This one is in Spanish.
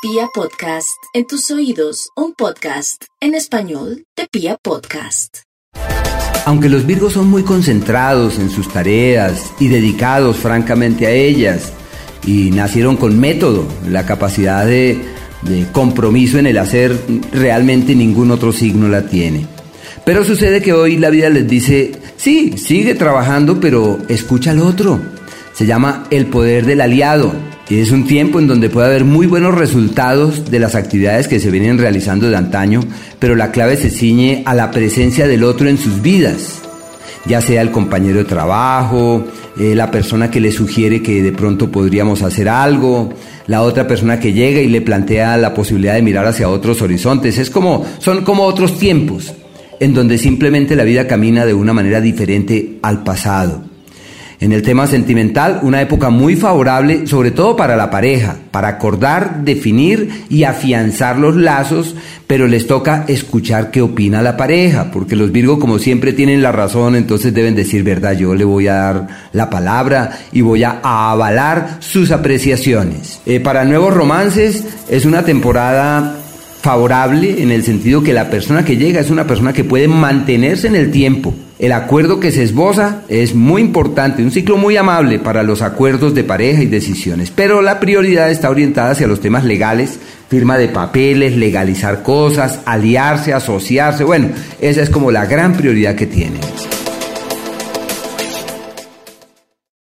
Pia Podcast, en tus oídos, un podcast en español de Pia Podcast. Aunque los Virgos son muy concentrados en sus tareas y dedicados francamente a ellas, y nacieron con método, la capacidad de, compromiso en el hacer, realmente ningún otro signo la tiene. Pero sucede que hoy la vida les dice, sí, sigue trabajando, pero escucha al otro. Se llama el poder del aliado y es un tiempo en donde puede haber muy buenos resultados de las actividades que se vienen realizando de antaño, pero la clave se ciñe a la presencia del otro en sus vidas, ya sea el compañero de trabajo, eh, la persona que le sugiere que de pronto podríamos hacer algo, la otra persona que llega y le plantea la posibilidad de mirar hacia otros horizontes. Es como, son como otros tiempos, en donde simplemente la vida camina de una manera diferente al pasado. En el tema sentimental, una época muy favorable, sobre todo para la pareja, para acordar, definir y afianzar los lazos, pero les toca escuchar qué opina la pareja, porque los Virgo como siempre tienen la razón, entonces deben decir verdad, yo le voy a dar la palabra y voy a avalar sus apreciaciones. Eh, para nuevos romances es una temporada favorable en el sentido que la persona que llega es una persona que puede mantenerse en el tiempo. El acuerdo que se esboza es muy importante, un ciclo muy amable para los acuerdos de pareja y decisiones, pero la prioridad está orientada hacia los temas legales, firma de papeles, legalizar cosas, aliarse, asociarse, bueno, esa es como la gran prioridad que tienen.